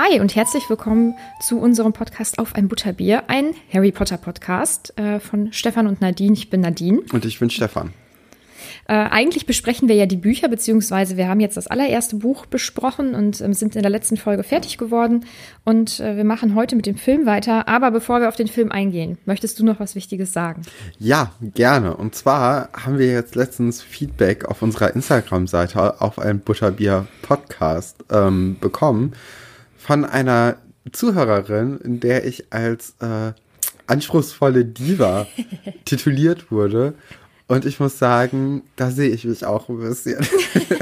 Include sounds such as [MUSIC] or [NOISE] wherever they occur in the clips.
Hi und herzlich willkommen zu unserem Podcast auf ein Butterbier, ein Harry Potter Podcast äh, von Stefan und Nadine. Ich bin Nadine. Und ich bin Stefan. Äh, eigentlich besprechen wir ja die Bücher, beziehungsweise wir haben jetzt das allererste Buch besprochen und ähm, sind in der letzten Folge fertig geworden. Und äh, wir machen heute mit dem Film weiter. Aber bevor wir auf den Film eingehen, möchtest du noch was Wichtiges sagen? Ja, gerne. Und zwar haben wir jetzt letztens Feedback auf unserer Instagram-Seite auf ein Butterbier-Podcast ähm, bekommen von einer Zuhörerin, in der ich als äh, anspruchsvolle Diva [LAUGHS] tituliert wurde. Und ich muss sagen, da sehe ich mich auch ein bisschen.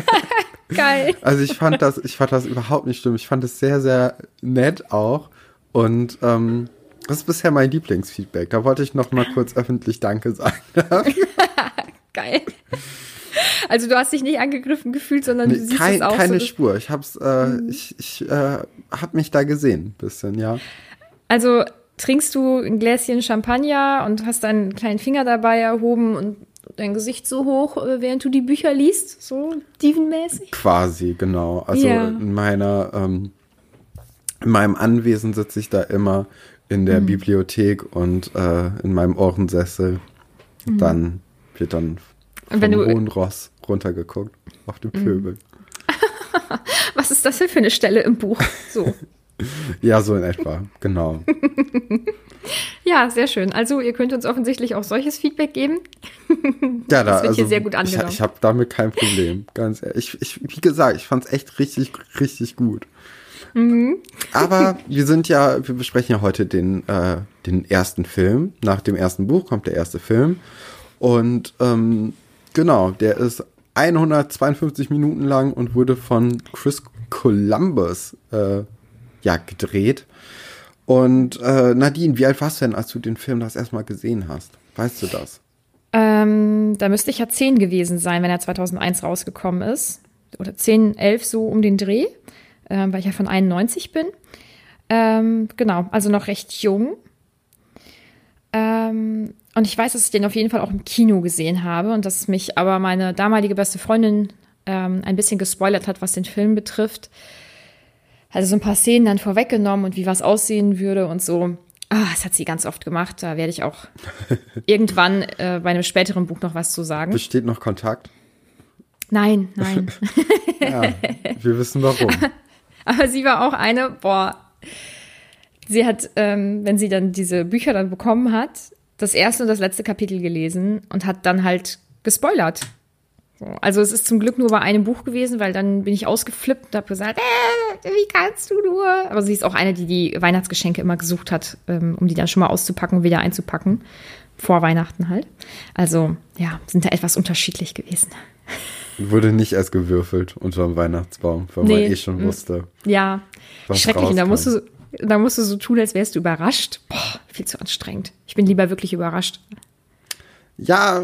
[LAUGHS] Geil. Also ich fand das, ich fand das überhaupt nicht schlimm. Ich fand es sehr, sehr nett auch. Und ähm, das ist bisher mein Lieblingsfeedback. Da wollte ich noch mal kurz öffentlich Danke sagen. [LAUGHS] Geil. Also du hast dich nicht angegriffen gefühlt, sondern nee, du siehst kein, es auch keine so. Spur. Ich hab's, äh, mhm. ich, ich äh, hab mich da gesehen, bisschen, ja. Also trinkst du ein Gläschen Champagner und hast deinen kleinen Finger dabei erhoben und dein Gesicht so hoch, äh, während du die Bücher liest, so Steven-mäßig? Quasi, genau. Also Ja. in meiner, ähm, in meinem Anwesen sitze ich da immer in der Mhm. Bibliothek und äh, in meinem Ohrensessel. Dann wird dann Und vom Mhm. wenn du- Mhm. hohen Ross runtergeguckt auf den Pöbel. [LAUGHS] Was ist das denn für eine Stelle im Buch? So. [LAUGHS] Ja, so in etwa, genau. [LAUGHS] Ja, sehr schön. Also ihr könnt uns offensichtlich auch solches Feedback geben. Ja, da, Das wird also, hier sehr gut angenommen. Ich, ich habe damit kein Problem, ganz ehrlich. Ich, ich, wie gesagt, ich fand es echt richtig, richtig gut. Mhm. Aber wir sind ja, wir besprechen ja heute den, äh, den ersten Film. Nach dem ersten Buch kommt der erste Film. Und ähm, genau, der ist 152 Minuten lang und wurde von Chris Columbus äh, ja, gedreht. Und äh, Nadine, wie alt warst du denn, als du den Film das erstmal gesehen hast? Weißt du das? Ähm, da müsste ich ja 10 gewesen sein, wenn er 2001 rausgekommen ist. Oder 10, 11 so um den Dreh, ähm, weil ich ja von 91 bin. Ähm, genau, also noch recht jung. Ähm, und ich weiß, dass ich den auf jeden Fall auch im Kino gesehen habe und dass mich aber meine damalige beste Freundin ähm, ein bisschen gespoilert hat, was den Film betrifft. Also so ein paar Szenen dann vorweggenommen und wie was aussehen würde und so. Ah, das hat sie ganz oft gemacht. Da werde ich auch [LAUGHS] irgendwann äh, bei einem späteren Buch noch was zu sagen. Besteht noch Kontakt? Nein, [LAUGHS] nein. Ja, wir wissen warum. [LAUGHS] Aber sie war auch eine, boah, sie hat, ähm, wenn sie dann diese Bücher dann bekommen hat, das erste und das letzte Kapitel gelesen und hat dann halt gespoilert. So, Also es ist zum Glück nur bei einem Buch gewesen, weil dann bin ich ausgeflippt und habe gesagt, äh, wie kannst du nur? Aber sie ist auch eine, die die Weihnachtsgeschenke immer gesucht hat, ähm, um die dann schon mal auszupacken und wieder einzupacken. Vor Weihnachten halt. Also ja, sind da etwas unterschiedlich gewesen. Wurde nicht erst gewürfelt unter dem Weihnachtsbaum, weil man Nee. eh schon wusste. Ja, schrecklich. Und da musst, du, so- da musst du so tun, als wärst du überrascht. Boah, viel zu anstrengend. Ich bin lieber wirklich überrascht. Ja,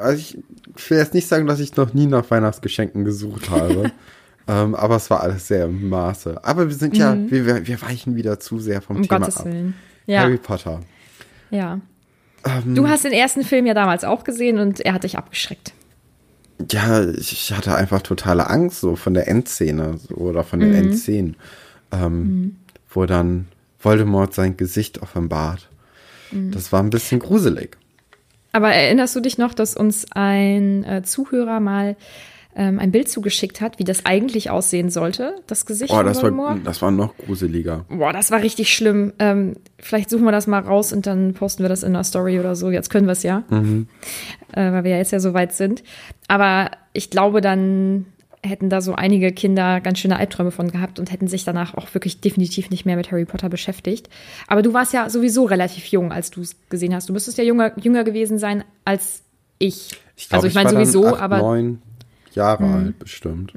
also ich, ich will jetzt nicht sagen, dass ich noch nie nach Weihnachtsgeschenken gesucht habe. [LAUGHS] ähm, aber es war alles sehr im Maße. Aber wir sind ja, wir, wir- wir weichen wieder zu sehr vom Mhm. Um Thema Gottes ab. Willen. Ja, Harry Potter. ja. Ähm, Du hast den ersten Film ja damals auch gesehen und er hat dich abgeschreckt. Ja, ich, hatte einfach totale Angst so von der Endszene so, oder von den Mhm. Endszenen, ähm, wo dann Voldemort sein Gesicht offenbart. Mhm. Das war ein bisschen gruselig. Aber erinnerst du dich noch, dass uns ein äh, Zuhörer mal ähm, ein Bild zugeschickt hat, wie das eigentlich aussehen sollte, das Gesicht Oh, von das war, Voldemort? das war noch gruseliger. Boah, das war richtig schlimm. Ähm, vielleicht suchen wir das mal raus und dann posten wir das in einer Story oder so. Jetzt können wir es ja, Mhm. äh, weil wir ja jetzt ja so weit sind. Aber ich glaube, dann hätten da so einige Kinder ganz schöne Albträume von gehabt und hätten sich danach auch wirklich definitiv nicht mehr mit Harry Potter beschäftigt. Aber du warst ja sowieso relativ jung, als du es gesehen hast. Du müsstest ja jünger, jünger gewesen sein als ich. Ich glaub, also ich meine sowieso, acht, aber Mhm. neun Jahre alt bestimmt.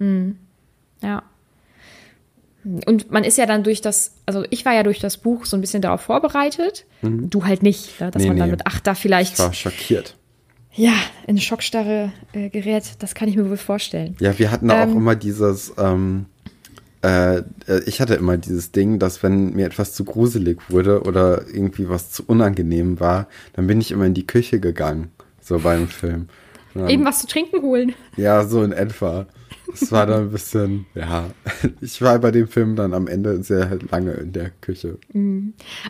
Ja. Und man ist ja dann durch das, also ich war ja durch das Buch so ein bisschen darauf vorbereitet. Du halt nicht, ne? dass Nee, man dann nee. mit ach da vielleicht Ich war schockiert. Ja in Schockstarre äh, gerät. Das kann ich mir wohl vorstellen. Ja, wir hatten da auch Ähm. immer dieses, ähm, äh, äh, ich hatte immer dieses Ding, dass wenn mir etwas zu gruselig wurde oder irgendwie was zu unangenehm war, dann bin ich immer in die Küche gegangen, so beim Film. Dann- Eben was zu trinken holen. Ja, so in etwa. Es war dann ein bisschen, ja, [LAUGHS] ich war bei dem Film dann am Ende sehr lange in der Küche.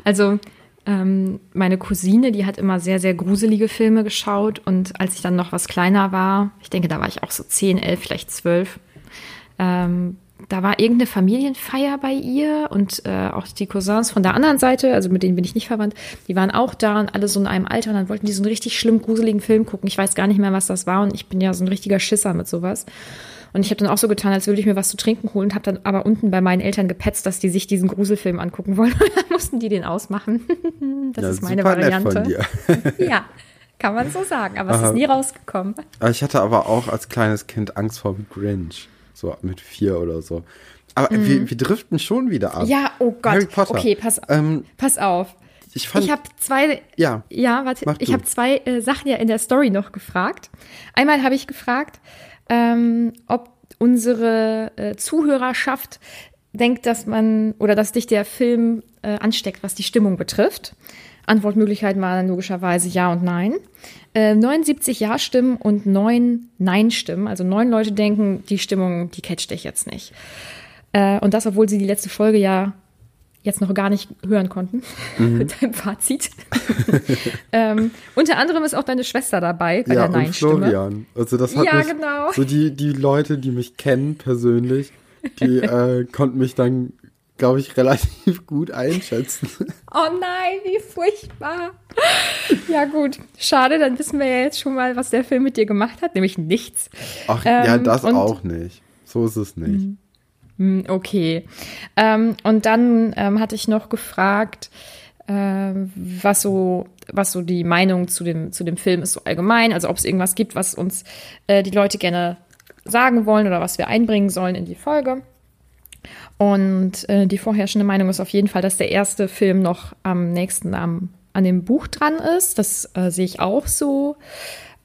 Also ähm, meine Cousine, die hat immer sehr, sehr gruselige Filme geschaut und als ich dann noch was kleiner war, ich denke, da war ich auch so 10, 11, vielleicht 12, ähm, da war irgendeine Familienfeier bei ihr und äh, auch die Cousins von der anderen Seite, also mit denen bin ich nicht verwandt, die waren auch da und alle so in einem Alter und dann wollten die so einen richtig schlimm gruseligen Film gucken. Ich weiß gar nicht mehr, was das war und ich bin ja so ein richtiger Schisser mit sowas. Und ich habe dann auch so getan, als würde ich mir was zu trinken holen, habe dann aber unten bei meinen Eltern gepetzt, dass die sich diesen Gruselfilm angucken wollen. [LAUGHS] dann mussten die den ausmachen. [LAUGHS] das Ja, ist meine Variante. [LAUGHS] ja, kann man so sagen, aber es Aha. ist nie rausgekommen. Ich hatte aber auch als kleines Kind Angst vor Grinch. So mit vier oder so. Aber wir, wir driften schon wieder ab. Mhm. Ja, oh Gott. Harry Potter. Okay, pass, Ähm, pass auf. ich fand, Ich habe zwei, ja, ja, warte, ich habe zwei äh, Sachen ja in der Story noch gefragt. Einmal habe ich gefragt, ähm, ob unsere äh, Zuhörerschaft denkt, dass man oder dass dich der Film äh, ansteckt, was die Stimmung betrifft. Antwortmöglichkeiten waren logischerweise ja und nein. Äh, 79 Ja-Stimmen und 9 Nein-Stimmen. Also neun Leute denken, die Stimmung, die catcht dich jetzt nicht. Äh, und das, obwohl sie die letzte Folge ja jetzt noch gar nicht hören konnten [LAUGHS] mit deinem Fazit. [LAUGHS] ähm, unter anderem ist auch deine Schwester dabei bei ja, der Nein-Stimme. Florian. Also das hat Ja, mich, genau. so die, die Leute, die mich kennen persönlich, die [LAUGHS] äh, konnten mich dann, glaube ich, relativ gut einschätzen. Oh nein, wie furchtbar. Ja gut, schade, dann wissen wir ja jetzt schon mal, was der Film mit dir gemacht hat, nämlich nichts. Ach ja, Ähm, das und- auch nicht. So ist es nicht. Hm, Okay. Ähm, und dann ähm, hatte ich noch gefragt, ähm, was so, was so die Meinung zu dem, zu dem Film ist so allgemein, also ob es irgendwas gibt, was uns äh, die Leute gerne sagen wollen oder was wir einbringen sollen in die Folge. Und äh, die vorherrschende Meinung ist auf jeden Fall, dass der erste Film noch am nächsten am, an dem Buch dran ist. Das äh, sehe ich auch so.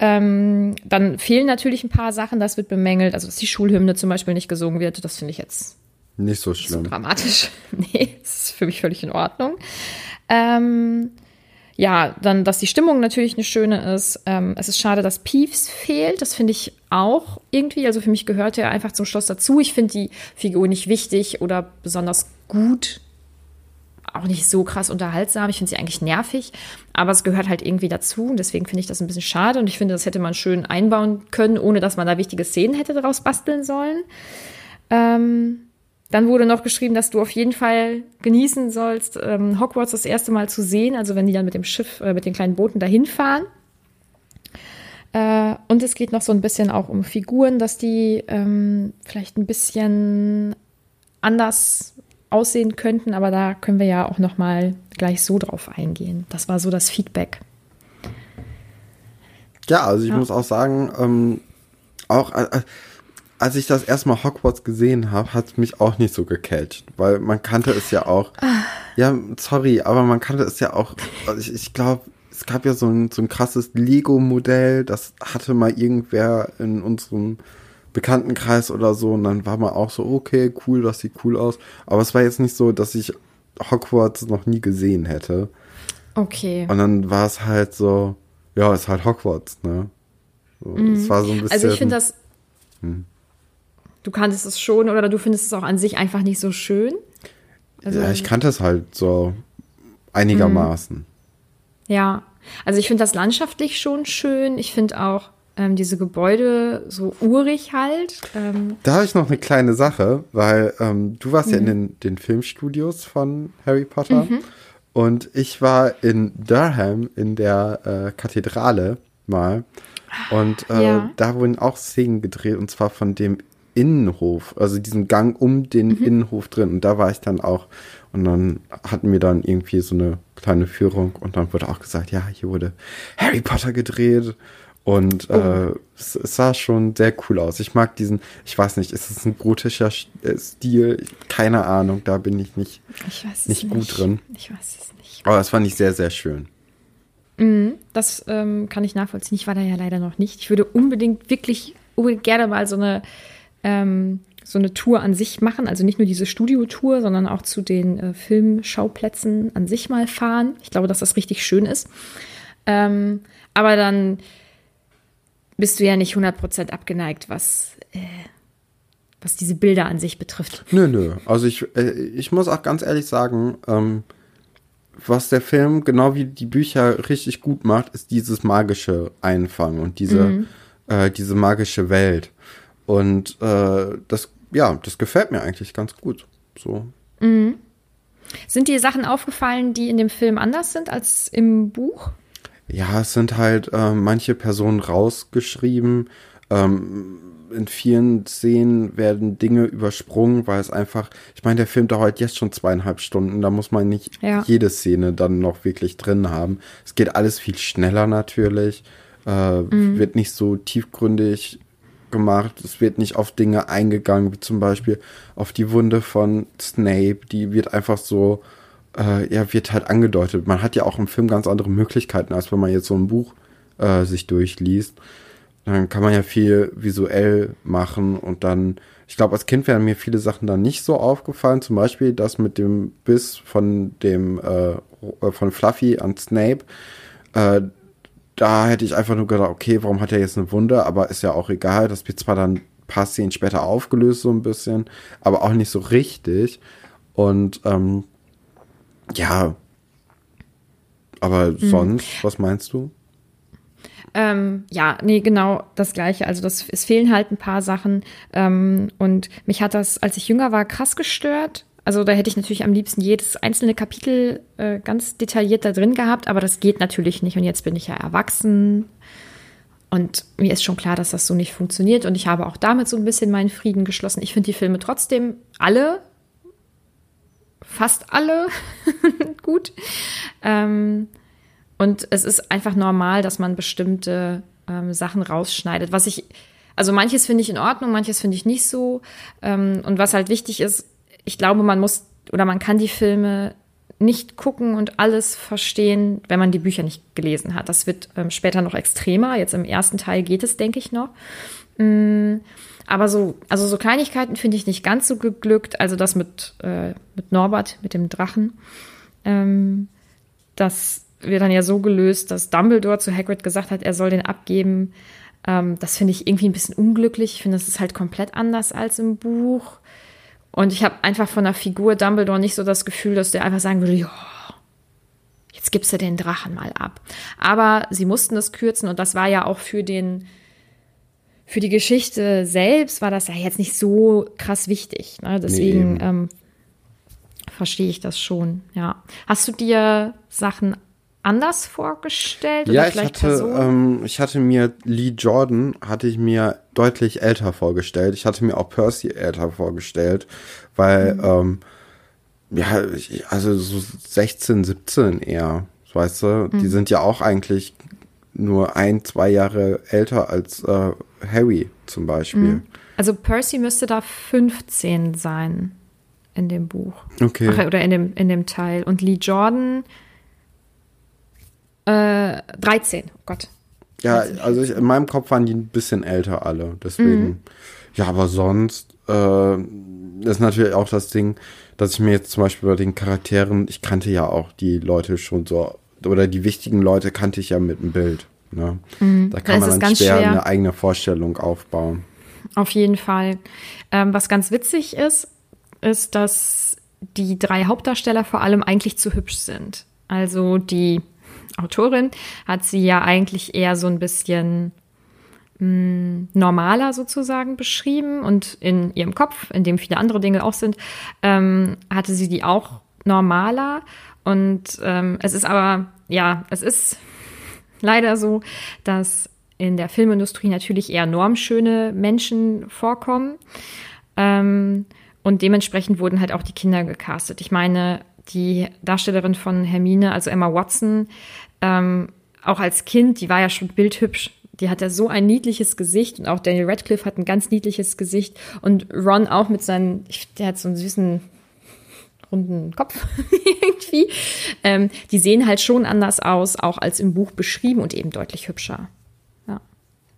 Ähm, dann fehlen natürlich ein paar Sachen, das wird bemängelt. Also, dass die Schulhymne zum Beispiel nicht gesungen wird, das finde ich jetzt Nicht so so schlimm. dramatisch. [LAUGHS] nee, das ist für mich völlig in Ordnung. Ähm, ja, dann, dass die Stimmung natürlich eine schöne ist. Ähm, es ist schade, dass Peeves fehlt. Das finde ich auch irgendwie. Also für mich gehört er einfach zum Schloss dazu. Ich finde die Figur nicht wichtig oder besonders gut. Auch nicht so krass unterhaltsam. Ich finde sie eigentlich nervig. Aber es gehört halt irgendwie dazu. Und deswegen finde ich das ein bisschen schade. Und ich finde, das hätte man schön einbauen können, ohne dass man da wichtige Szenen hätte daraus basteln sollen. Ähm, dann wurde noch geschrieben, dass du auf jeden Fall genießen sollst, ähm, Hogwarts das erste Mal zu sehen, also wenn die dann mit dem Schiff, äh, mit den kleinen Booten dahin fahren. Äh, und es geht noch so ein bisschen auch um Figuren, dass die ähm, vielleicht ein bisschen anders aussehen könnten, aber da können wir ja auch noch mal gleich so drauf eingehen. Das war so das Feedback. Ja, also ich Ja. muss auch sagen, ähm, auch äh, als ich das erstmal Hogwarts gesehen habe, hat es mich auch nicht so gecatcht, weil man kannte es ja auch. Ja, sorry, aber man kannte es ja auch. Also ich, ich glaube, es gab ja so ein, so ein krasses Lego-Modell, das hatte mal irgendwer in unserem Bekanntenkreis oder so und dann war man auch so, okay, cool, das sieht cool aus. Aber es war jetzt nicht so, dass ich Hogwarts noch nie gesehen hätte. Okay. Und dann war es halt so, ja, ist halt Hogwarts, ne? So, Es war so ein bisschen. Also ich finde das. Du kanntest es schon oder du findest es auch an sich einfach nicht so schön. Also, ja, ich kannte es halt so einigermaßen. ja. also ich finde das landschaftlich schon schön. Ich finde auch ähm, diese Gebäude so urig halt. Ähm, Da habe ich noch eine kleine Sache, weil ähm, du warst ja in den, den Filmstudios von Harry Potter. Und ich war in Durham in der äh, Kathedrale mal. Und äh, Ja. da wurden auch Szenen gedreht und zwar von dem Innenhof, also diesen Gang um den Innenhof drin. Und da war ich dann auch. Und dann hatten wir dann irgendwie so eine kleine Führung. Und dann wurde auch gesagt, ja, hier wurde Harry Potter gedreht und äh, es, es sah schon sehr cool aus. Ich mag diesen, ich weiß nicht, ist es ein gotischer Sch- äh, Stil? Keine Ahnung, da bin ich nicht. ich Nicht nicht. gut drin. Ich weiß es nicht. Aber das fand ich sehr, sehr schön. Das ähm, kann ich nachvollziehen. Ich war da ja leider noch nicht. Ich würde unbedingt wirklich unbedingt gerne mal so eine ähm, so eine Tour an sich machen, also nicht nur diese Studiotour, sondern auch zu den äh, Filmschauplätzen an sich mal fahren. Ich glaube, dass das richtig schön ist. Ähm, aber dann bist du ja nicht 100% abgeneigt, was äh, was diese Bilder an sich betrifft. Nö, nö. Also ich, äh, ich muss auch ganz ehrlich sagen, ähm, was der Film genau wie die Bücher richtig gut macht, ist dieses magische Einfangen und diese, mhm. äh, diese magische Welt. Und äh, das, ja, das gefällt mir eigentlich ganz gut. So. Mhm. Sind dir Sachen aufgefallen, die in dem Film anders sind als im Buch? Ja, es sind halt äh, manche Personen rausgeschrieben. Ähm, in vielen Szenen werden Dinge übersprungen, weil es einfach, ich meine, der Film dauert jetzt schon zweieinhalb Stunden, da muss man nicht ja. jede Szene dann noch wirklich drin haben. Es geht alles viel schneller natürlich, äh, mhm. wird nicht so tiefgründig gemacht, es wird nicht auf Dinge eingegangen, wie zum Beispiel auf die Wunde von Snape, die wird einfach so, äh, ja, wird halt angedeutet. Man hat ja auch im Film ganz andere Möglichkeiten, als wenn man jetzt so ein Buch äh, sich durchliest. Dann kann man ja viel visuell machen und dann, ich glaube, als Kind wären mir viele Sachen dann nicht so aufgefallen. Zum Beispiel das mit dem Biss von dem, äh, von Fluffy an Snape. Äh, da hätte ich einfach nur gedacht, okay, warum hat er jetzt eine Wunde? Aber ist ja auch egal. Das wird zwar dann paar Szenen später aufgelöst, so ein bisschen, aber auch nicht so richtig. Und ähm, ja, aber mhm. sonst, was meinst du? Ähm, ja, nee, genau das Gleiche. Also das, es fehlen halt ein paar Sachen. Ähm, und mich hat das, als ich jünger war, krass gestört. Also da hätte ich natürlich am liebsten jedes einzelne Kapitel äh, ganz detailliert da drin gehabt, aber das geht natürlich nicht. Und jetzt bin ich ja erwachsen. Und mir ist schon klar, dass das so nicht funktioniert. Und ich habe auch damit so ein bisschen meinen Frieden geschlossen. Ich finde die Filme trotzdem alle, fast alle, [LAUGHS] gut. Ähm, und es ist einfach normal, dass man bestimmte ähm, Sachen rausschneidet. Was ich, also manches finde ich in Ordnung, manches finde ich nicht so. Ähm, und was halt wichtig ist, ich glaube, man muss oder man kann die Filme nicht gucken und alles verstehen, wenn man die Bücher nicht gelesen hat. Das wird ähm, später noch extremer. Jetzt im ersten Teil geht es, denke ich noch. Mm, aber so, also so Kleinigkeiten finde ich nicht ganz so geglückt. Also das mit, äh, mit Norbert, mit dem Drachen. Ähm, das wird dann ja so gelöst, dass Dumbledore zu Hagrid gesagt hat, er soll den abgeben. Ähm, das finde ich irgendwie ein bisschen unglücklich. Ich finde, das ist halt komplett anders als im Buch. Und ich habe einfach von der Figur Dumbledore nicht so das Gefühl, dass der einfach sagen würde, ja, jetzt gibst du den Drachen mal ab. Aber sie mussten das kürzen und das war ja auch für den für die Geschichte selbst war das ja jetzt nicht so krass wichtig. Ne? Deswegen nee, ähm, verstehe ich das schon. Ja. Hast du dir Sachen anders vorgestellt? ja, ich hatte, ähm, ich hatte mir Lee Jordan hatte ich mir deutlich älter vorgestellt. Ich hatte mir auch Percy älter vorgestellt, weil mhm. ähm, ja, ich, also so 16, 17 eher, weißt du, mhm. die sind ja auch eigentlich nur ein, zwei Jahre älter als äh, Harry zum Beispiel. Mhm. Also Percy müsste da 15 sein in dem Buch. Okay. Ach, oder in dem, in dem Teil. Und Lee Jordan äh, 13, oh Gott. Ja, also ich, in meinem Kopf waren die ein bisschen älter alle. Deswegen, mhm. ja, aber sonst äh, ist natürlich auch das Ding, dass ich mir jetzt zum Beispiel bei den Charakteren, ich kannte ja auch die Leute schon so, oder die wichtigen Leute kannte ich ja mit dem Bild. Ne? Mhm. Da kann da man dann schwer, schwer, eine eigene Vorstellung aufbauen. Auf jeden Fall. Ähm, was ganz witzig ist, ist, dass die drei Hauptdarsteller vor allem eigentlich zu hübsch sind. Also die Autorin hat sie ja eigentlich eher so ein bisschen mh, hm, normaler sozusagen beschrieben und in ihrem Kopf, in dem viele andere Dinge auch sind, ähm, hatte sie die auch normaler. Und ähm, es ist aber, ja, es ist [LAUGHS] leider so, dass in der Filmindustrie natürlich eher normschöne Menschen vorkommen. Ähm, und dementsprechend wurden halt auch die Kinder gecastet. Ich meine, die Darstellerin von Hermine, also Emma Watson, ähm, auch als Kind, die war ja schon bildhübsch. Die hat ja so ein niedliches Gesicht und auch Daniel Radcliffe hat ein ganz niedliches Gesicht und Ron auch mit seinen, der hat so einen süßen runden Kopf [LAUGHS] irgendwie. Ähm, die sehen halt schon anders aus, auch als im Buch beschrieben und eben deutlich hübscher. Ja.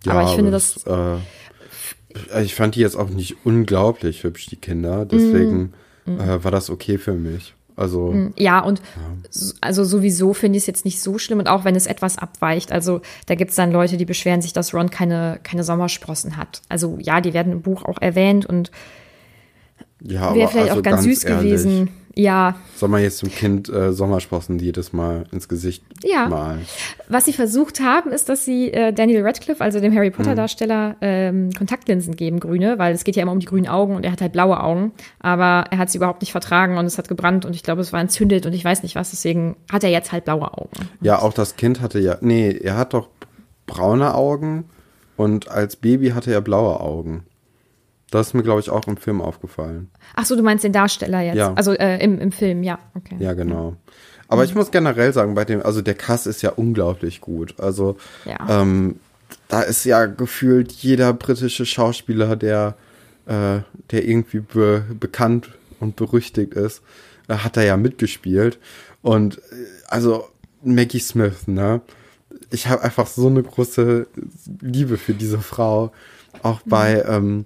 ja aber ich finde das. äh, ich fand die jetzt auch nicht unglaublich hübsch, die Kinder. Deswegen mm. äh, war das okay für mich. Also. Ja, und s- also sowieso finde ich es jetzt nicht so schlimm und auch wenn es etwas abweicht. Also da gibt es dann Leute, die beschweren sich, dass Ron keine, keine Sommersprossen hat. Also ja, die werden im Buch auch erwähnt und Ja, wäre vielleicht also auch ganz, süß ehrlich, gewesen. Ja, Soll man jetzt dem Kind äh, Sommersprossen jedes Mal ins Gesicht Ja. malen? was sie versucht haben, ist, dass sie äh, Daniel Radcliffe, also dem Harry Potter Darsteller, ähm, Kontaktlinsen geben, grüne, weil es geht ja immer um die grünen Augen und er hat halt blaue Augen. Aber er hat sie überhaupt nicht vertragen und es hat gebrannt und ich glaube, es war entzündet und ich weiß nicht was. Deswegen hat er jetzt halt blaue Augen. Ja, auch das Kind hatte ja. Nee, er hat doch braune Augen und als Baby hatte er blaue Augen. Das ist mir, glaube ich, auch im Film aufgefallen. Ach so, du meinst den Darsteller jetzt? Ja. Also äh, im, im Film, ja. Okay. Ja, genau. Aber ich muss generell sagen, bei dem, also der Cast ist ja unglaublich gut. Also Ja. ähm, da ist ja gefühlt jeder britische Schauspieler, der, äh, der irgendwie be bekannt und berüchtigt ist, äh, hat da ja mitgespielt. Und äh, also Maggie Smith, ne? Ich habe einfach so eine große Liebe für diese Frau. Auch bei, ähm,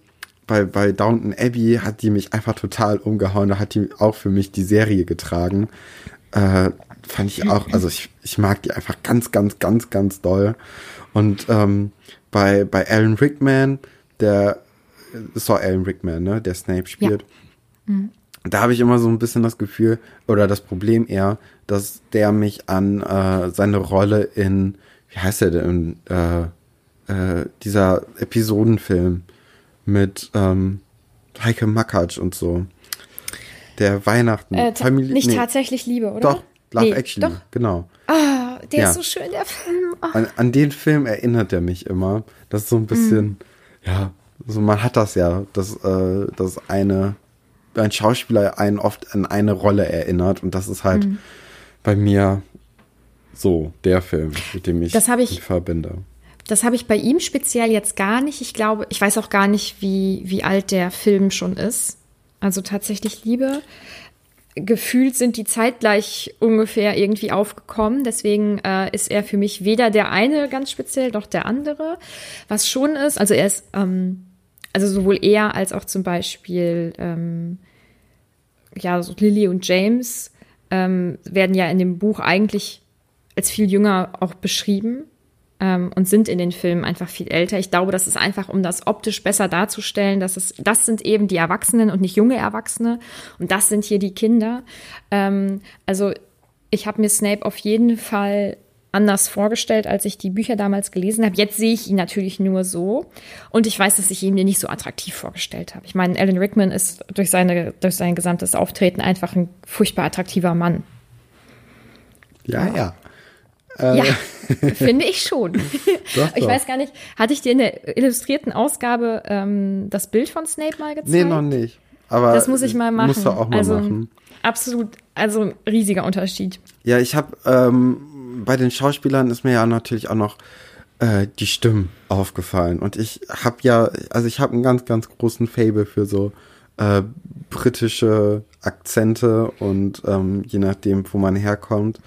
bei, bei Downton Abbey hat die mich einfach total umgehauen. Da hat die auch für mich die Serie getragen. Äh, fand ich auch, also ich, ich mag die einfach ganz, ganz, ganz, ganz doll. Und ähm, bei, bei Alan Rickman, der doch Alan Rickman, ne, der Snape spielt. Da habe ich immer so ein bisschen das Gefühl, oder das Problem eher, dass der mich an äh, seine Rolle in, wie heißt der denn, äh, äh, dieser Episodenfilm mit ähm, Heike Makatsch und so. Der Weihnachten. Äh, Familie- nicht nee, tatsächlich Liebe, oder? Doch, Love Nee, Actually, Doch. genau. Ah, der Ja. ist so schön, der Film. Ah. An, an den Film erinnert er mich immer. Das ist so ein bisschen, ja, so man hat das ja, dass, äh, dass eine, ein Schauspieler einen oft an eine Rolle erinnert und das ist halt bei mir so der Film, mit dem ich Das ich- verbinde. Das habe ich bei ihm speziell jetzt gar nicht. Ich glaube, ich weiß auch gar nicht, wie, wie alt der Film schon ist. Also tatsächlich Liebe. Gefühlt sind die zeitgleich ungefähr irgendwie aufgekommen. Deswegen äh, ist er für mich weder der eine ganz speziell noch der andere. Was schon ist, also er ist, ähm, also sowohl er als auch zum Beispiel ähm, ja, so Lily und James ähm, werden ja in dem Buch eigentlich als viel jünger auch beschrieben ähm, und sind in den Filmen einfach viel älter. Ich glaube, das ist einfach, um das optisch besser darzustellen, dass es, das sind eben die Erwachsenen und nicht junge Erwachsene und das sind hier die Kinder. Ähm, also ich habe mir Snape auf jeden Fall anders vorgestellt, als ich die Bücher damals gelesen habe. Jetzt sehe ich ihn natürlich nur so und ich weiß, dass ich ihn mir nicht so attraktiv vorgestellt habe. Ich meine, Alan Rickman ist durch, seine, durch sein gesamtes Auftreten einfach ein furchtbar attraktiver Mann. Ja, ja. Ja, [LAUGHS] finde ich schon. Doch, Ich doch. weiß gar nicht, hatte ich dir in der illustrierten Ausgabe ähm, das Bild von Snape mal gezeigt? Nee, noch nicht. Aber Das muss ich mal machen. Musst du auch mal also, machen. Absolut, also ein riesiger Unterschied. Ja, ich habe ähm, bei den Schauspielern ist mir ja natürlich auch noch äh, die Stimmen aufgefallen und ich habe ja, also ich habe einen ganz, ganz großen Fable für so äh, britische Akzente und ähm, je nachdem, wo man herkommt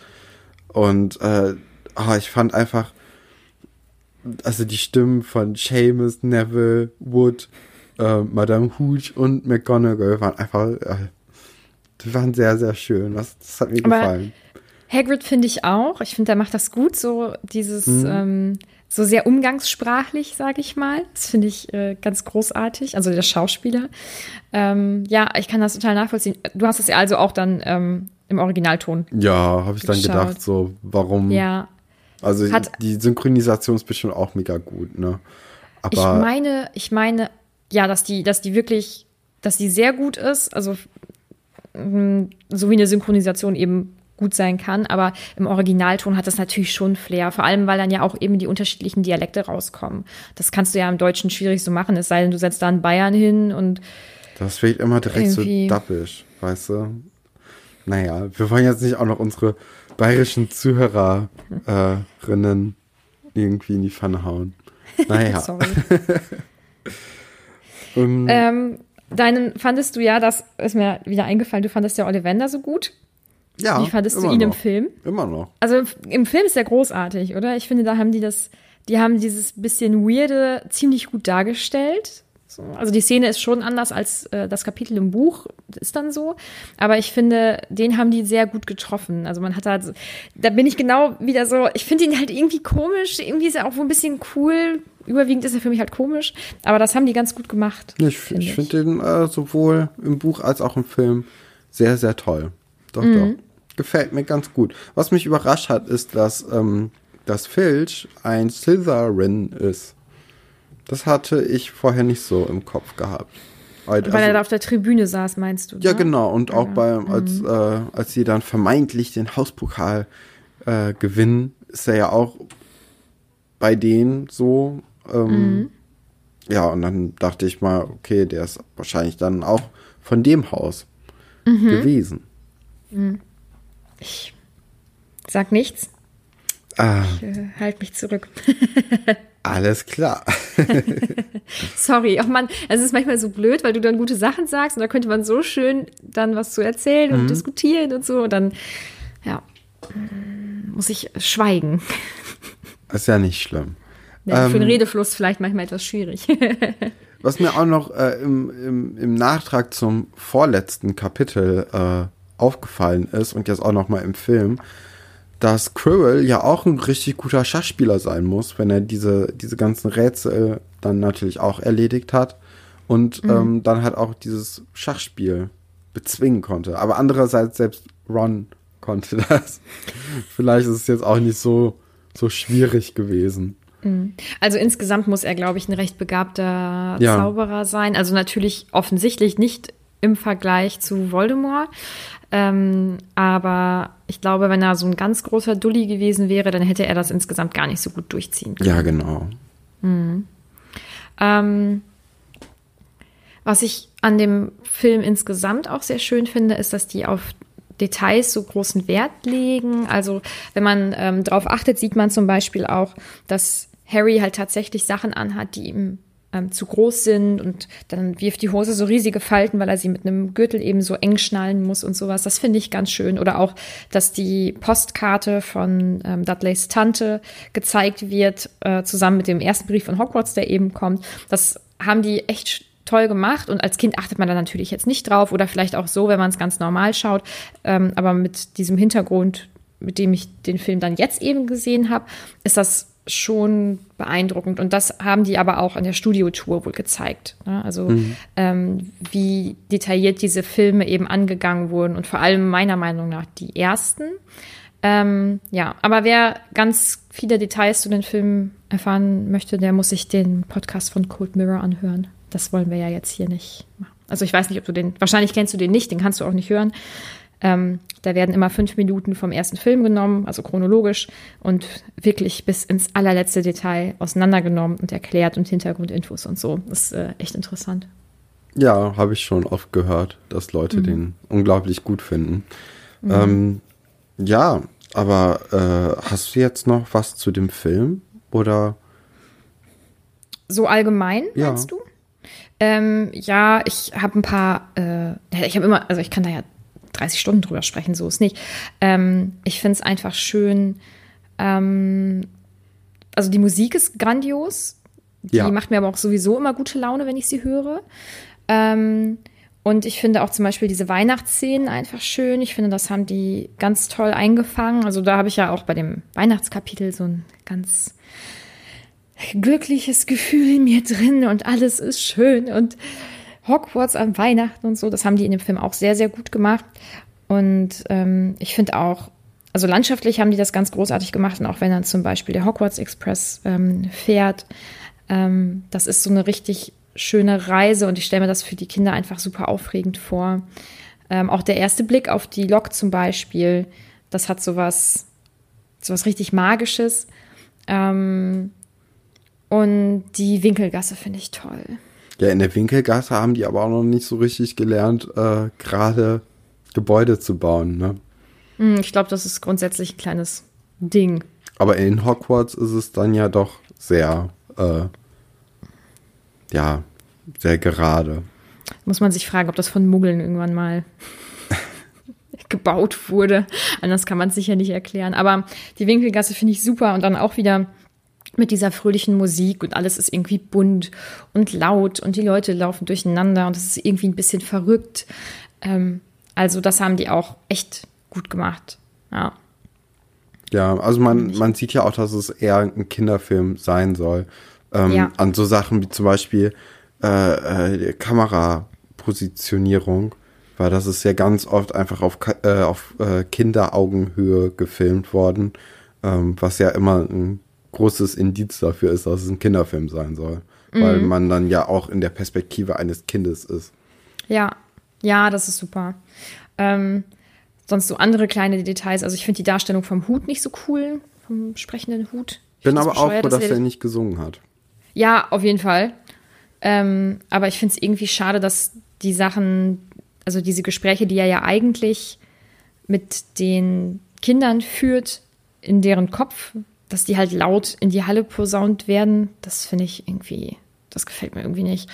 und äh, ah, ich fand einfach, also die Stimmen von Seamus, Neville, Wood, äh, Madame Hooch und McGonagall waren einfach, äh, die waren sehr, sehr schön. Das, das hat mir Aber gefallen. Hagrid finde ich auch. Ich finde, der macht das gut, so dieses, Mhm. ähm, so sehr umgangssprachlich, sage ich mal. Das finde ich äh, ganz großartig. Also der Schauspieler. Ähm, ja, ich kann das total nachvollziehen. Du hast es ja also auch dann ähm, im Originalton. Ja, habe ich dann geschaut. gedacht, so, warum? Ja, Also Hat- die Synchronisation ist bestimmt auch mega gut, ne? Ich Aber meine, ich meine, ja, dass die, dass die wirklich, dass die sehr gut ist, also mh, so wie eine Synchronisation eben gut sein kann, aber im Originalton hat das natürlich schon Flair, vor allem weil dann ja auch eben die unterschiedlichen Dialekte rauskommen. Das kannst du ja im Deutschen schwierig so machen, es sei denn, du setzt da einen Bayern hin und das wirkt immer direkt so dappisch, weißt du? Naja, wir wollen jetzt nicht auch noch unsere bayerischen Zuhörerinnen irgendwie in die Pfanne hauen. Naja. [LAUGHS] sorry. [LAUGHS] ähm, ähm, deinen fandest du ja, das ist mir wieder eingefallen, du fandest ja Ollivander so gut. Ja, Wie fandest du ihn im noch. Film? Immer noch. Also im, im Film ist er großartig, oder? Ich finde, da haben die das, die haben dieses bisschen weirde ziemlich gut dargestellt. So. Also die Szene ist schon anders als äh, das Kapitel im Buch, ist dann so. Aber ich finde, den haben die sehr gut getroffen. Also man hat halt, da bin ich genau wieder so, ich finde ihn halt irgendwie komisch, irgendwie ist er auch so ein bisschen cool. Überwiegend ist er für mich halt komisch, aber das haben die ganz gut gemacht. Ich, find finde den äh, sowohl im Buch als auch im Film sehr, sehr toll. Doch, mhm. doch. Gefällt mir ganz gut. Was mich überrascht hat, ist, dass, ähm, dass Filch ein Slytherin ist. Das hatte ich vorher nicht so im Kopf gehabt. Also, Weil er da auf der Tribüne saß, meinst du? Ja, ne? genau. Und auch ja. bei, als, mhm. äh, als sie dann vermeintlich den Hauspokal äh, gewinnen, ist er ja auch bei denen so. Ähm, mhm. Ja, und dann dachte ich mal, okay, der ist wahrscheinlich dann auch von dem Haus mhm. gewesen. Mhm. Ich sag nichts. Ah. Ich äh, halte mich zurück. [LAUGHS] Alles klar. [LAUGHS] Sorry, auch man, es ist manchmal so blöd, weil du dann gute Sachen sagst und da könnte man so schön dann was zu erzählen und mhm. diskutieren und so und dann, ja, muss ich schweigen. Ist ja nicht schlimm. Ja, für den ähm, Redefluss vielleicht manchmal etwas schwierig. was mir auch noch äh, im, im, im Nachtrag zum vorletzten Kapitel äh, aufgefallen ist und jetzt auch noch mal im Film, dass Quirrell ja auch ein richtig guter Schachspieler sein muss, wenn er diese, diese ganzen Rätsel dann natürlich auch erledigt hat und mhm. ähm, dann halt auch dieses Schachspiel bezwingen konnte. Aber andererseits selbst Ron konnte das. [LAUGHS] Vielleicht ist es jetzt auch nicht so, so schwierig gewesen. Mhm. Also insgesamt muss er, glaube ich, ein recht begabter ja. Zauberer sein. Also natürlich offensichtlich nicht im Vergleich zu Voldemort, ähm, aber ich glaube, wenn er so ein ganz großer Dulli gewesen wäre, dann hätte er das insgesamt gar nicht so gut durchziehen können. Ja, genau. Mhm. Ähm, was ich an dem Film insgesamt auch sehr schön finde, ist, dass die auf Details so großen Wert legen. Also wenn man ähm, darauf achtet, sieht man zum Beispiel auch, dass Harry halt tatsächlich Sachen anhat, die ihm ähm, zu groß sind und dann wirft die Hose so riesige Falten, weil er sie mit einem Gürtel eben so eng schnallen muss und sowas. Das finde ich ganz schön. Oder auch, dass die Postkarte von ähm, Dudleys Tante gezeigt wird, äh, zusammen mit dem ersten Brief von Hogwarts, der eben kommt. Das haben die echt toll gemacht und als Kind achtet man da natürlich jetzt nicht drauf oder vielleicht auch so, wenn man es ganz normal schaut. Ähm, aber mit diesem Hintergrund, mit dem ich den Film dann jetzt eben gesehen habe, ist das schon beeindruckend. Und das haben die aber auch an der Studiotour wohl gezeigt. Ne? Also mhm. ähm, wie detailliert diese Filme eben angegangen wurden und vor allem meiner Meinung nach die ersten. Ähm, ja, aber wer ganz viele Details zu den Filmen erfahren möchte, der muss sich den Podcast von Cold Mirror anhören. Das wollen wir ja jetzt hier nicht machen. Also ich weiß nicht, ob du den, wahrscheinlich kennst du den nicht, den kannst du auch nicht hören. Ähm, da werden immer fünf Minuten vom ersten Film genommen, also chronologisch, und wirklich bis ins allerletzte Detail auseinandergenommen und erklärt und Hintergrundinfos und so. Das ist äh, echt interessant. Ja, habe ich schon oft gehört, dass Leute mhm. den unglaublich gut finden. Mhm. Ähm, ja, aber äh, hast du jetzt noch was zu dem Film oder? So allgemein, ja. meinst du? Ähm, ja, ich habe ein paar, äh, ich habe immer, also ich kann da ja 30 Stunden drüber sprechen, so ist nicht. Ähm, ich finde es einfach schön. Ähm, also die Musik ist grandios. Die ja. macht mir aber auch sowieso immer gute Laune, wenn ich sie höre. Ähm, und ich finde auch zum Beispiel diese Weihnachtsszenen einfach schön. Ich finde, das haben die ganz toll eingefangen. Also da habe ich ja auch bei dem Weihnachtskapitel so ein ganz glückliches Gefühl in mir drin und alles ist schön und Hogwarts an Weihnachten und so. Das haben die in dem Film auch sehr, sehr gut gemacht. Und ähm, ich finde auch, also landschaftlich haben die das ganz großartig gemacht. Und auch wenn dann zum Beispiel der Hogwarts Express ähm, fährt, ähm, das ist so eine richtig schöne Reise. Und ich stelle mir das für die Kinder einfach super aufregend vor. Ähm, auch der erste Blick auf die Lok zum Beispiel, das hat sowas, sowas richtig Magisches. Ähm, und die Winkelgasse finde ich toll. Ja, in der Winkelgasse haben die aber auch noch nicht so richtig gelernt, äh, gerade Gebäude zu bauen, ne? Hm, ich glaube, das ist grundsätzlich ein kleines Ding. Aber in Hogwarts ist es dann ja doch sehr, äh, ja, sehr gerade. Muss man sich fragen, ob das von Muggeln irgendwann mal [LAUGHS] gebaut wurde. Anders kann man es sicher nicht erklären. Aber die Winkelgasse finde ich super und dann auch wieder mit dieser fröhlichen Musik und alles ist irgendwie bunt und laut und die Leute laufen durcheinander und es ist irgendwie ein bisschen verrückt. Ähm, also das haben die auch echt gut gemacht. Ja. Ja, also man, man sieht ja auch, dass es eher ein Kinderfilm sein soll. Ähm, Ja. An so Sachen wie zum Beispiel äh, äh, Kamerapositionierung, weil das ist ja ganz oft einfach auf, äh, auf äh, Kinderaugenhöhe gefilmt worden, ähm, was ja immer ein großes Indiz dafür ist, dass es ein Kinderfilm sein soll. Weil man dann ja auch in der Perspektive eines Kindes ist. Ja, ja, das ist super. Ähm, sonst so andere kleine Details. Also ich finde die Darstellung vom Hut nicht so cool, vom sprechenden Hut. Ich Bin aber auch froh, dass er nicht gesungen hat. Ja, auf jeden Fall. Ähm, aber ich finde es irgendwie schade, dass die Sachen, also diese Gespräche, die er ja eigentlich mit den Kindern führt, in deren Kopf, dass die halt laut in die Halle posaunt werden, das finde ich irgendwie, das gefällt mir irgendwie nicht.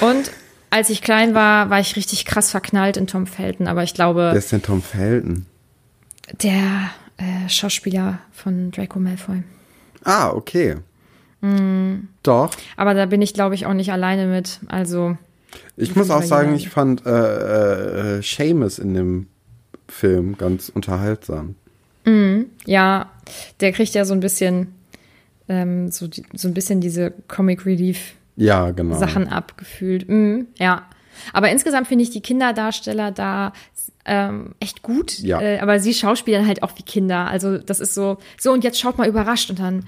Und als ich klein war, war ich richtig krass verknallt in Tom Felton, aber ich glaube, Wer ist denn Tom Felton? der äh, Schauspieler von Draco Malfoy. Ah, okay. Mm. Doch. Aber da bin ich, glaube ich, auch nicht alleine mit. Also, Ich muss auch sagen, ich fand äh, äh, Seamus in dem Film ganz unterhaltsam. Ja, der kriegt ja so ein bisschen, ähm, so, die, so ein bisschen diese Comic Relief Ja, genau. Sachen abgefühlt. Mm, ja. Aber insgesamt finde ich die Kinderdarsteller da ähm, echt gut. Ja. Äh, aber sie schauspielern halt auch wie Kinder. Also das ist so, so und jetzt schaut mal überrascht und dann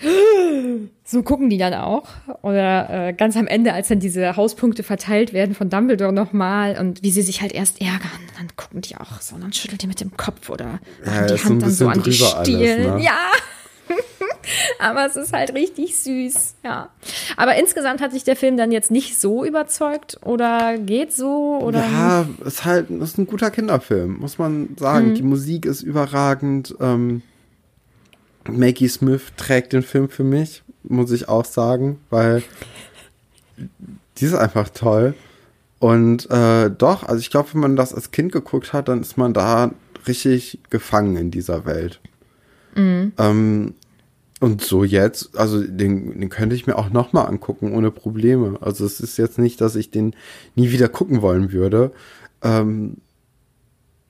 [GASPS] so gucken die dann auch. Oder äh, ganz am Ende, als dann diese Hauspunkte verteilt werden von Dumbledore nochmal und wie sie sich halt erst ärgern, dann gucken die auch so und dann schüttelt die mit dem Kopf oder Ja, die Hand dann so an die drüber alles, Stirn. ne? Ja. [LAUGHS] Aber es ist halt richtig süß, ja. Aber insgesamt hat sich der Film dann jetzt nicht so überzeugt oder geht so oder Ja, ist halt, ist ein guter Kinderfilm, muss man Mhm. sagen. Die Musik ist überragend. Ähm, Maggie Smith trägt den Film für mich, muss ich auch sagen, weil die ist einfach toll. Und äh, doch, also ich glaube, wenn man das als Kind geguckt hat, dann ist man da richtig gefangen in dieser Welt. Ähm, und so jetzt, also den, den könnte ich mir auch noch mal angucken, ohne Probleme. Also es ist jetzt nicht, dass ich den nie wieder gucken wollen würde. Ähm,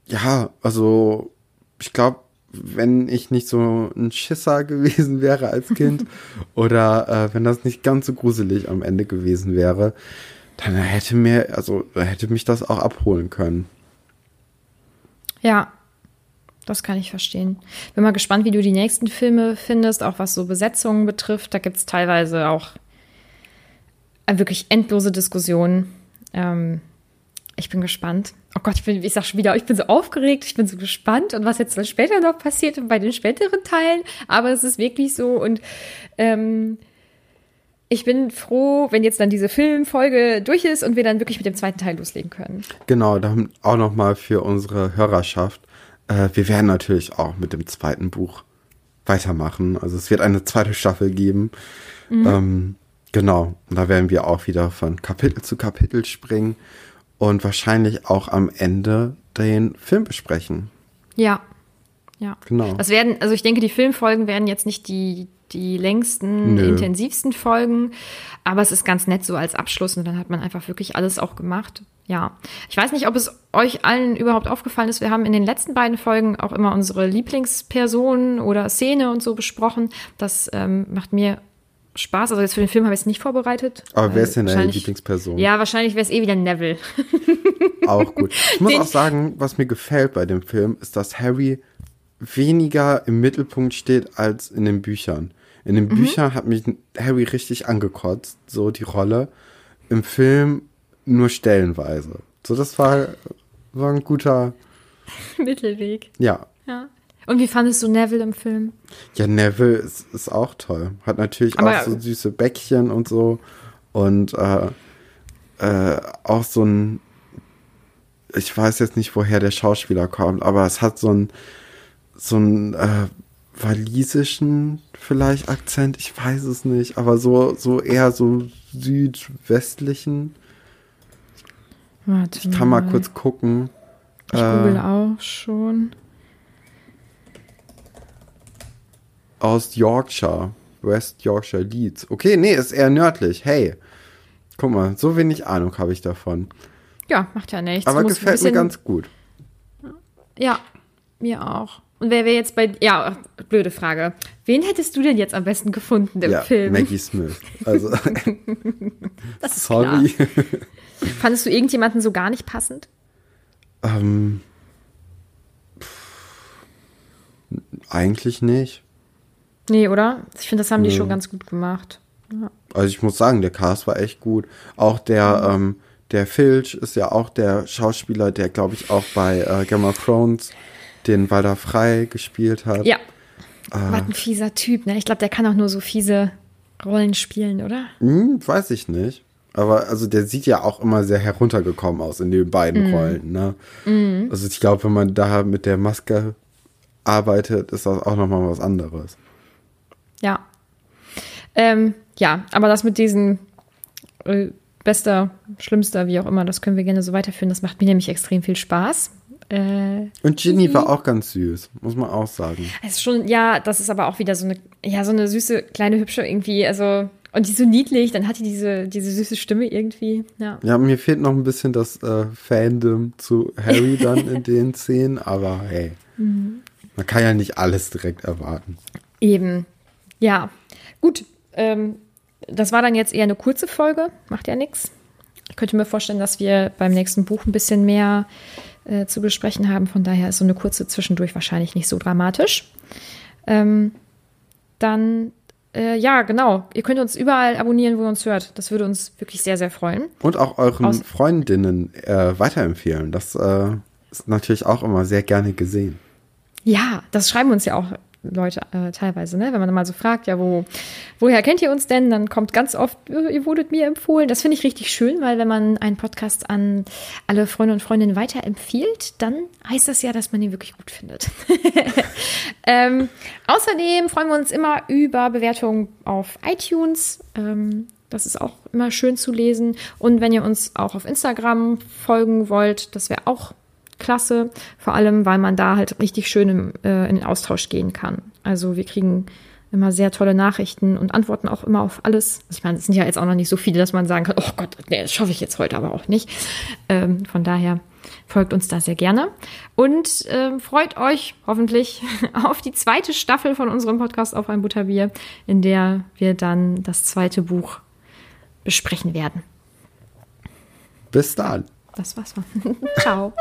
ja, also ich glaube, wenn ich nicht so ein Schisser gewesen wäre als Kind [LAUGHS] oder äh, wenn das nicht ganz so gruselig am Ende gewesen wäre, dann hätte mir, also hätte mich das auch abholen können. Ja, das kann ich verstehen. Bin mal gespannt, wie du die nächsten Filme findest, auch was so Besetzungen betrifft. Da gibt es teilweise auch äh, wirklich endlose Diskussionen. Ähm, ich bin gespannt. Oh Gott, ich, bin, ich sag schon wieder, ich bin so aufgeregt, ich bin so gespannt und was jetzt dann später noch passiert bei den späteren Teilen. Aber es ist wirklich so und ähm, ich bin froh, wenn jetzt dann diese Filmfolge durch ist und wir dann wirklich mit dem zweiten Teil loslegen können. Genau, dann auch noch mal für unsere Hörerschaft. Äh, wir werden natürlich auch mit dem zweiten Buch weitermachen. Also es wird eine zweite Staffel geben. Ähm, genau, und da werden wir auch wieder von Kapitel zu Kapitel springen und wahrscheinlich auch am Ende den Film besprechen. Ja. Ja. Genau. Das werden, also ich denke, die Filmfolgen werden jetzt nicht die, die längsten, Nö. intensivsten Folgen, aber es ist ganz nett so als Abschluss und dann hat man einfach wirklich alles auch gemacht. Ja. Ich weiß nicht, ob es euch allen überhaupt aufgefallen ist. Wir haben in den letzten beiden Folgen auch immer unsere Lieblingspersonen oder Szene und so besprochen. Das ähm, macht mir Spaß. Also jetzt für den Film habe ich es nicht vorbereitet. Aber wer ist denn deine Lieblingsperson? Ja, wahrscheinlich wäre es eh wieder Neville. [LAUGHS] Auch gut. Ich muss Den- auch sagen, was mir gefällt bei dem Film, ist, dass Harry weniger im Mittelpunkt steht als in den Büchern. In den Büchern hat mich Harry richtig angekotzt, so die Rolle. Im Film nur stellenweise. So, das war, war ein guter, [LAUGHS] Mittelweg. ja. Ja. Und wie fandest du Neville im Film? Ja, Neville ist, ist auch toll. Hat natürlich Aber- auch so süße Bäckchen und so. Und äh, äh, auch so ein, ich weiß jetzt nicht, woher der Schauspieler kommt, aber es hat so ein, so ein äh, walisischen vielleicht Akzent, ich weiß es nicht, aber so, so eher so südwestlichen. Warte Ich kann mal kurz gucken. Ich Äh, google auch schon. Aus Yorkshire. West Yorkshire Leeds. Okay, nee, ist eher nördlich. Hey, guck mal, so wenig Ahnung habe ich davon. Ja, macht ja nichts. Aber Muss gefällt mir ganz gut. Ja, mir auch. Und wer wäre jetzt bei. Ja, blöde Frage. Wen hättest du denn jetzt am besten gefunden im Ja, Film? Maggie Smith. Also, [LAUGHS] das ist sorry. Klar. [LAUGHS] Fandest du irgendjemanden so gar nicht passend? ähm, pff, eigentlich nicht. Nee, oder? Ich finde, das haben die Nee. schon ganz gut gemacht. Also ich muss sagen, der Cast war echt gut. Auch der, ähm, der Filch ist ja auch der Schauspieler, der, glaube ich, auch bei äh, Game of Thrones den Walder Frei gespielt hat. Ja. Ah. Was ein fieser Typ, ne? Ich glaube, der kann auch nur so fiese Rollen spielen, oder? Hm, weiß ich nicht. Aber also der sieht ja auch immer sehr heruntergekommen aus in den beiden Rollen. Ne? Also ich glaube, wenn man da mit der Maske arbeitet, ist das auch nochmal was anderes. Ja. Ähm, ja, aber das mit diesen äh, bester, schlimmster, wie auch immer, das können wir gerne so weiterführen. Das macht mir nämlich extrem viel Spaß. Äh, Und Ginny war auch ganz süß, muss man auch sagen. es ist schon, ja, das ist aber auch wieder so eine, ja, so eine süße, kleine, hübsche irgendwie, also, und die ist so niedlich, dann hat die diese, diese süße Stimme irgendwie, ja. Ja, mir fehlt noch ein bisschen das äh, Fandom zu Harry [LAUGHS] dann in den Szenen, aber hey, man kann ja nicht alles direkt erwarten. Eben. Ja. Gut. Ähm, das war dann jetzt eher eine kurze Folge. Macht ja nichts. Ich könnte mir vorstellen, dass wir beim nächsten Buch ein bisschen mehr äh, zu besprechen haben. Von daher ist so eine kurze zwischendurch wahrscheinlich nicht so dramatisch. Ähm, dann, äh, ja, genau. Ihr könnt uns überall abonnieren, wo ihr uns hört. Das würde uns wirklich sehr, sehr freuen. Und auch euren Aus- Freundinnen äh, weiterempfehlen. Das äh, ist natürlich auch immer sehr gerne gesehen. Ja, das schreiben uns ja auch Leute äh, teilweise, ne? Wenn man mal so fragt, ja, wo, woher kennt ihr uns denn? Dann kommt ganz oft, äh, ihr wurdet mir empfohlen. Das finde ich richtig schön, weil wenn man einen Podcast an alle Freunde und Freundinnen weiterempfiehlt, dann heißt das ja, dass man ihn wirklich gut findet. [LAUGHS] ähm, außerdem freuen wir uns immer über Bewertungen auf iTunes. Ähm, das ist auch immer schön zu lesen. Und wenn ihr uns auch auf Instagram folgen wollt, das wäre auch klasse. Vor allem, weil man da halt richtig schön im, äh, in den Austausch gehen kann. Also wir kriegen immer sehr tolle Nachrichten und antworten auch immer auf alles. Also ich meine, es sind ja jetzt auch noch nicht so viele, dass man sagen kann, oh Gott, nee, das schaffe ich jetzt heute aber auch nicht. Ähm, von daher folgt uns da sehr gerne und ähm, freut euch hoffentlich [LAUGHS] auf die zweite Staffel von unserem Podcast auf ein Butterbier, in der wir dann das zweite Buch besprechen werden. Bis dann. Das war's. [LAUGHS] Ciao.